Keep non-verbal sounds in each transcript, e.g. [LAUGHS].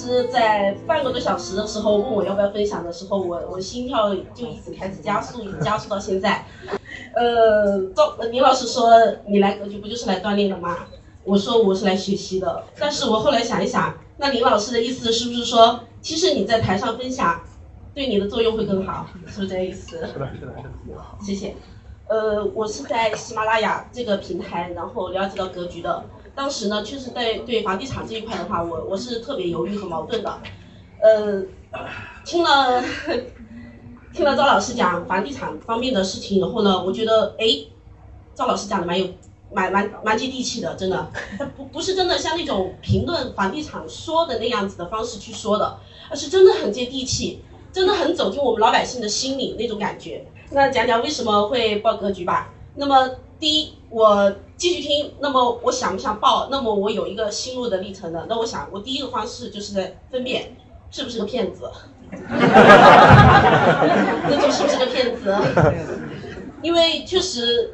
是在半个多小时的时候问我要不要分享的时候，我我心跳就一直开始加速，一直加速到现在。呃，赵林老师说你来格局不就是来锻炼的吗？我说我是来学习的。但是我后来想一想，那林老师的意思是不是说，其实你在台上分享，对你的作用会更好？是不是这个意思？是的，是的，是的。谢谢。呃，我是在喜马拉雅这个平台，然后了解到格局的。当时呢，确实在对房地产这一块的话，我我是特别犹豫和矛盾的。呃，听了 [LAUGHS] 听了赵老师讲房地产方面的事情以后呢，我觉得哎，赵老师讲的蛮有蛮蛮蛮接地气的，真的，不不是真的像那种评论房地产说的那样子的方式去说的，而是真的很接地气，真的很走进我们老百姓的心里那种感觉。那讲讲为什么会报格局吧。那么第一，我继续听。那么我想不想报？那么我有一个心路的历程的。那我想，我第一个方式就是在分辨是不是个骗子。[LAUGHS] 那就是不是个骗子？因为确实，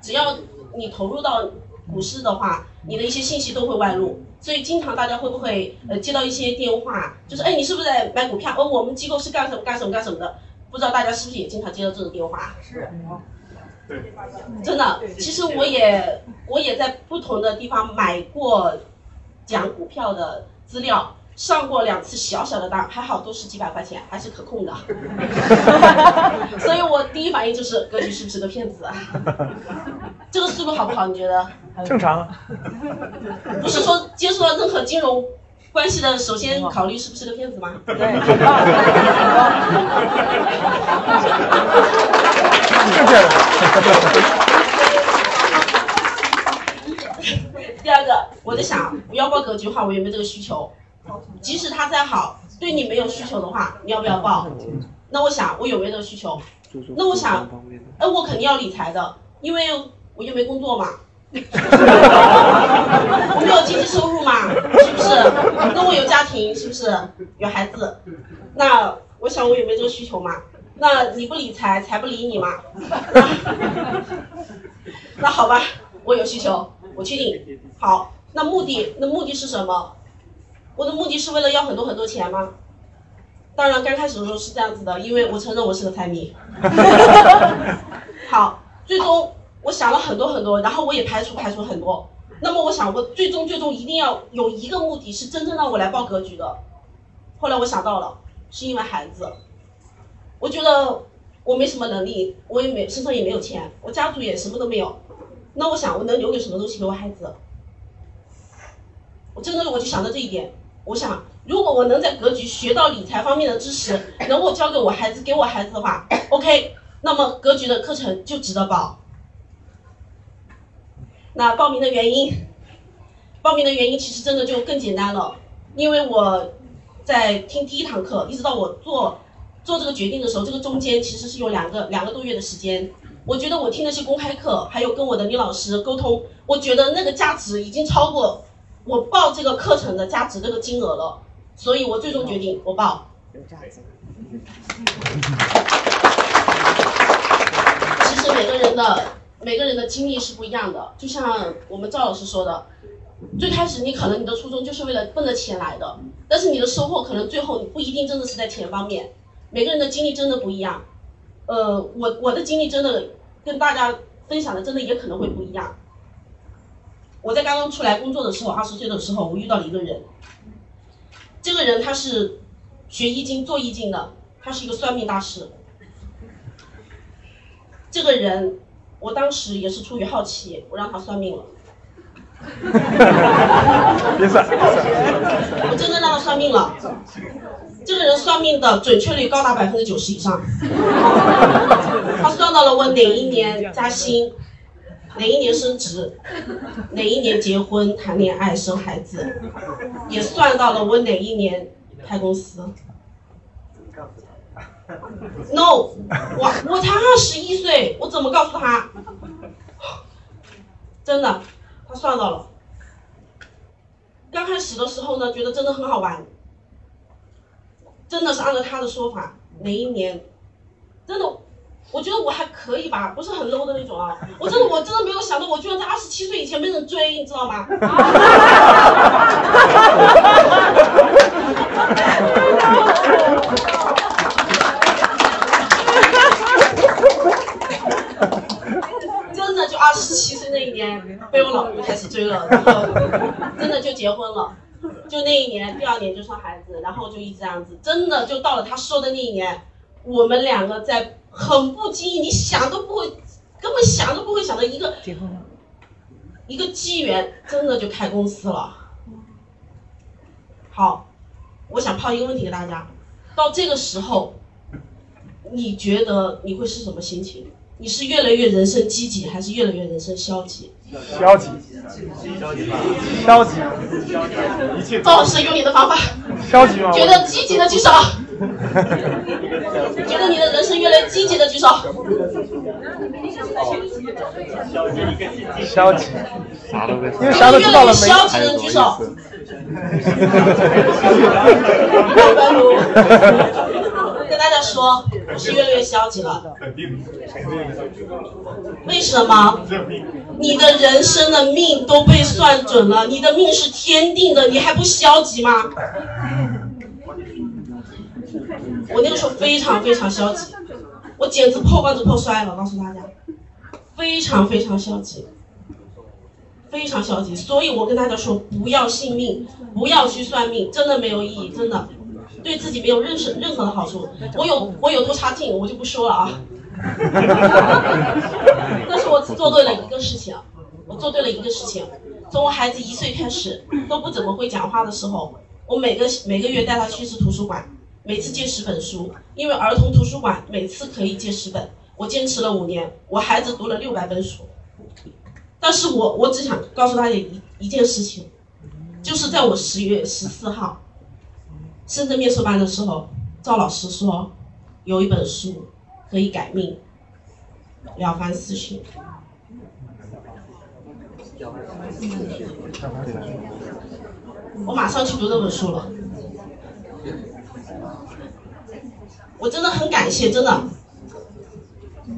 只要你投入到股市的话，你的一些信息都会外露。所以经常大家会不会呃接到一些电话，就是哎你是不是在买股票？哦我们机构是干什么干什么干什么的？不知道大家是不是也经常接到这种电话？是。真的，其实我也我也在不同的地方买过讲股票的资料，上过两次小小的当，还好都是几百块钱，还是可控的。[LAUGHS] 所以我第一反应就是格局是不是个骗子？这个思路好不好？你觉得？正常。不是说接触到任何金融。关系的，首先考虑是不是个骗子吗？对。第二个，我在想，我要报格局的话，我有没有这个需求？即使他再好，对你没有需求的话，你要不要报？那我想，我有没有这个需求？那我想，哎，我肯定要理财的，因为我又没工作嘛。我没有经济收入嘛，是不是？那我有家庭，是不是？有孩子，那我想我有没有这个需求嘛？那你不理财，财不理你嘛？[LAUGHS] 那好吧，我有需求，我确定。好，那目的，那目的是什么？我的目的是为了要很多很多钱吗？当然，刚开始的时候是这样子的，因为我承认我是个财迷。[LAUGHS] 好，最终。我想了很多很多，然后我也排除排除很多。那么我想，我最终最终一定要有一个目的是真正让我来报格局的。后来我想到了，是因为孩子。我觉得我没什么能力，我也没身上也没有钱，我家族也什么都没有。那我想，我能留给什么东西给我孩子？我真的我就想到这一点。我想，如果我能在格局学到理财方面的知识，能够教给我孩子，给我孩子的话，OK，那么格局的课程就值得报。那报名的原因，报名的原因其实真的就更简单了，因为我在听第一堂课，一直到我做做这个决定的时候，这个中间其实是有两个两个多月的时间。我觉得我听那些公开课，还有跟我的李老师沟通，我觉得那个价值已经超过我报这个课程的价值那个金额了，所以我最终决定我报。有价值。其实每个人的。每个人的经历是不一样的，就像我们赵老师说的，最开始你可能你的初衷就是为了奔着钱来的，但是你的收获可能最后你不一定真的是在钱方面。每个人的经历真的不一样，呃，我我的经历真的跟大家分享的真的也可能会不一样。我在刚刚出来工作的时候，二十岁的时候，我遇到了一个人，这个人他是学易经做易经的，他是一个算命大师，这个人。我当时也是出于好奇，我让他算命了。[LAUGHS] 别算，我真的让他算命了。这个人算命的准确率高达百分之九十以上。[LAUGHS] 他算到了我哪一年加薪，哪一年升职，哪一年结婚谈恋爱生孩子，也算到了我哪一年开公司。No，我我才二十一岁，我怎么告诉他？真的，他算到了。刚开始的时候呢，觉得真的很好玩，真的是按照他的说法，哪一年，真的，我觉得我还可以吧，不是很 low 的那种啊。我真的我真的没有想到，我居然在二十七岁以前没人追，你知道吗？[LAUGHS] 被我老公开始追了，然后真的就结婚了。就那一年，第二年就生孩子，然后就一直这样子，真的就到了他说的那一年，我们两个在很不经意，你想都不会，根本想都不会想到一个结婚了，一个机缘，真的就开公司了。好，我想抛一个问题给大家，到这个时候，你觉得你会是什么心情？你是越来越人生积极，还是越来越人生消极？消极，消极，一切赵老师用你的方法，消极吗？觉得积极的举手。[LAUGHS] 觉得你的人生越来越积极的举手。消极，啥都被因为啥都知道了没？消极的举手。[LAUGHS] 说，我是越来越消极了。为什么？你的人生的命都被算准了，你的命是天定的，你还不消极吗？我那个时候非常非常消极，我简直破罐子破摔了，告诉大家，非常非常消极，非常消极。所以我跟大家说，不要信命，不要去算命，真的没有意义，真的，对自己没有任何任何的好处。我有我有多差劲，我就不说了啊。[LAUGHS] 但是我只做对了一个事情，我做对了一个事情。从我孩子一岁开始都不怎么会讲话的时候，我每个每个月带他去一次图书馆，每次借十本书，因为儿童图书馆每次可以借十本，我坚持了五年，我孩子读了六百本书。但是我我只想告诉大家一一件事情，就是在我十月十四号深圳面授班的时候，赵老师说有一本书可以改命，了凡四训。我马上去读这本书了。我真的很感谢，真的，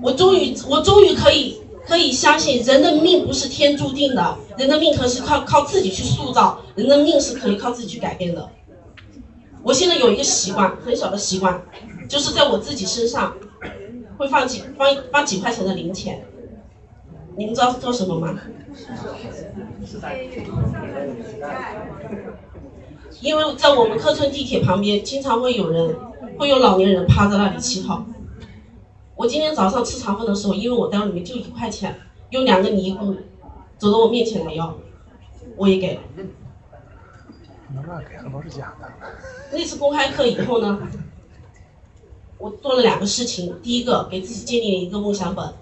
我终于，我终于可以可以相信，人的命不是天注定的，人的命可是靠靠自己去塑造，人的命是可以靠自己去改变的。我现在有一个习惯，很小的习惯，就是在我自己身上会放几放放几块钱的零钱。你们知道是做什么吗？因为在我们客村地铁旁边，经常会有人，会有老年人趴在那里乞讨。我今天早上吃肠粉的时候，因为我袋里面就一块钱，有两个尼姑走到我面前来要，我也给了。能乱给很多是假的。那次公开课以后呢，我做了两个事情，第一个给自己建立了一个梦想本。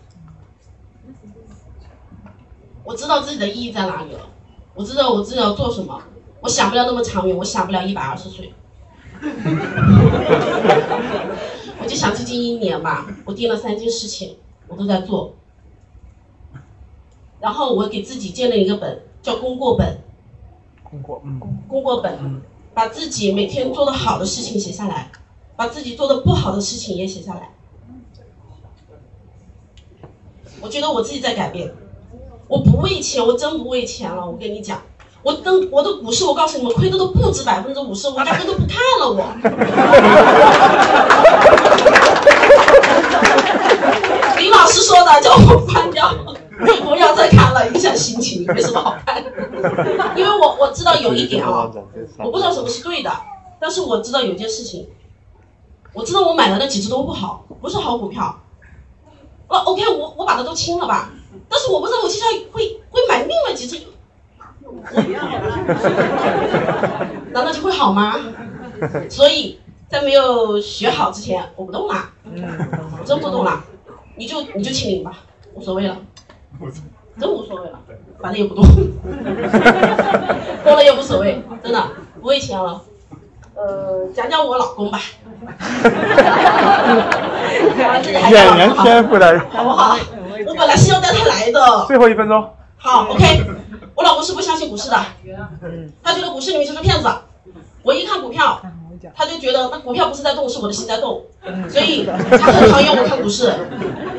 我知道自己的意义在哪里了，我知道我自己要做什么，我想不了那么长远，我想不了一百二十岁，[LAUGHS] 我就想最近一年吧，我定了三件事情，我都在做，然后我给自己建了一个本，叫功过本，功过，嗯，功过本，把自己每天做的好的事情写下来，把自己做的不好的事情也写下来，我觉得我自己在改变。我不为钱，我真不为钱了。我跟你讲，我登我的股市，我告诉你们，亏的都不止百分之五十，我压根都不看了。我，[LAUGHS] 林老师说的，叫我关掉，[LAUGHS] 不要再看了，影响心情，没什么好看。因为我我知道有一点啊，[LAUGHS] 我不知道什么是对的，但是我知道有件事情，我知道我买的那几只都不好，不是好股票。哦，OK，我我把它都清了吧。但是我不知道我接下来会会买另外几只，难道就会好吗？[LAUGHS] 所以在没有学好之前，我不动了，真不动了，你就你就清零吧，无所谓了，[LAUGHS] 真无所谓了，反正也不多，多了也无所谓，真的不为钱了。呃，讲讲我老公吧，[LAUGHS] 演员天赋的人，好不好？我本来是要带他来的。最后一分钟。好，OK。我老公是不相信股市的，他觉得股市里面就是骗子。我一看股票，他就觉得那股票不是在动，是我的心在动，所以他很讨厌我看股市，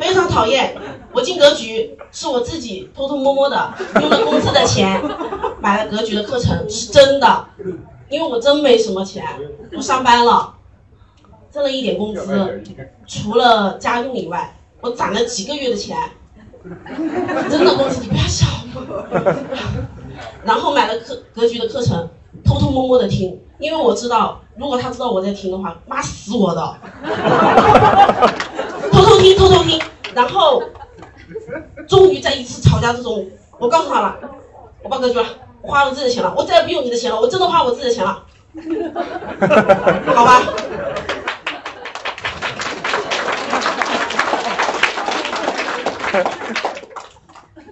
非常讨厌。我进格局是我自己偷偷摸摸的用了工资的钱买了格局的课程，是真的，因为我真没什么钱，我上班了，挣了一点工资，除了家用以外。我攒了几个月的钱，真的公子，你不要笑。然后买了课格局的课程，偷偷摸摸的听，因为我知道，如果他知道我在听的话，骂死我的。[LAUGHS] 偷偷听，偷偷听，然后终于在一次吵架之中，我告诉他了，我报格局了，我花我自己的钱了，我再也不用你的钱了，我真的花我自己的钱了，好吧？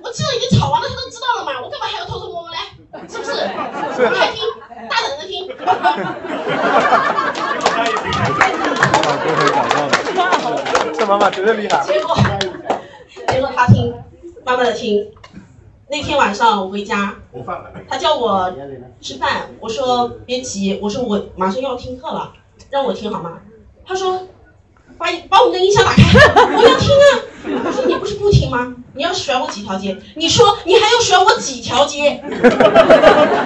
我既然已经吵完了，他都知道了嘛，我干嘛还要偷偷摸摸嘞？是不是？你还听，大胆的听。[LAUGHS] 这妈妈绝对厉害。结果，他听，慢慢的听。那天晚上我回家，他叫我吃饭，我说别急，我说我马上要听课了，让我听好吗？他说把把我们的音响打开，[LAUGHS] 我要听啊。我说你不是不听吗？你要甩我几条街？你说你还要甩我几条街？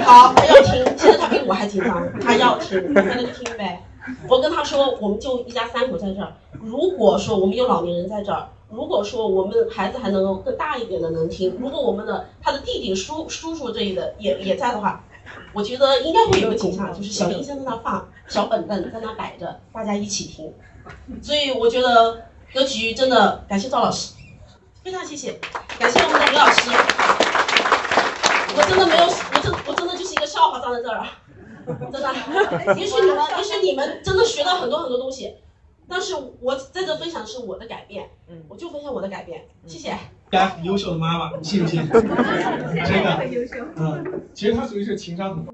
好，他要听，现在他比我还紧张，他要听，那就听呗。我跟他说，我们就一家三口在这儿。如果说我们有老年人在这儿，如果说我们孩子还能够更大一点的能听，如果我们的他的弟弟叔叔叔这一的也也在的话，我觉得应该会有个景象，就是小音箱在那放，小本本在那摆着，大家一起听。所以我觉得格局真的感谢赵老师，非常谢谢，感谢我们的李老师。我真的没有，我真我真的就是一个笑话站在这儿啊。真的，也许你们，也许你们真的学到很多很多东西，但是我在这分享的是我的改变，我就分享我的改变，谢谢。家很优秀的妈妈，你信不信？[LAUGHS] 真的，很优秀嗯，其实她属于是情商很高。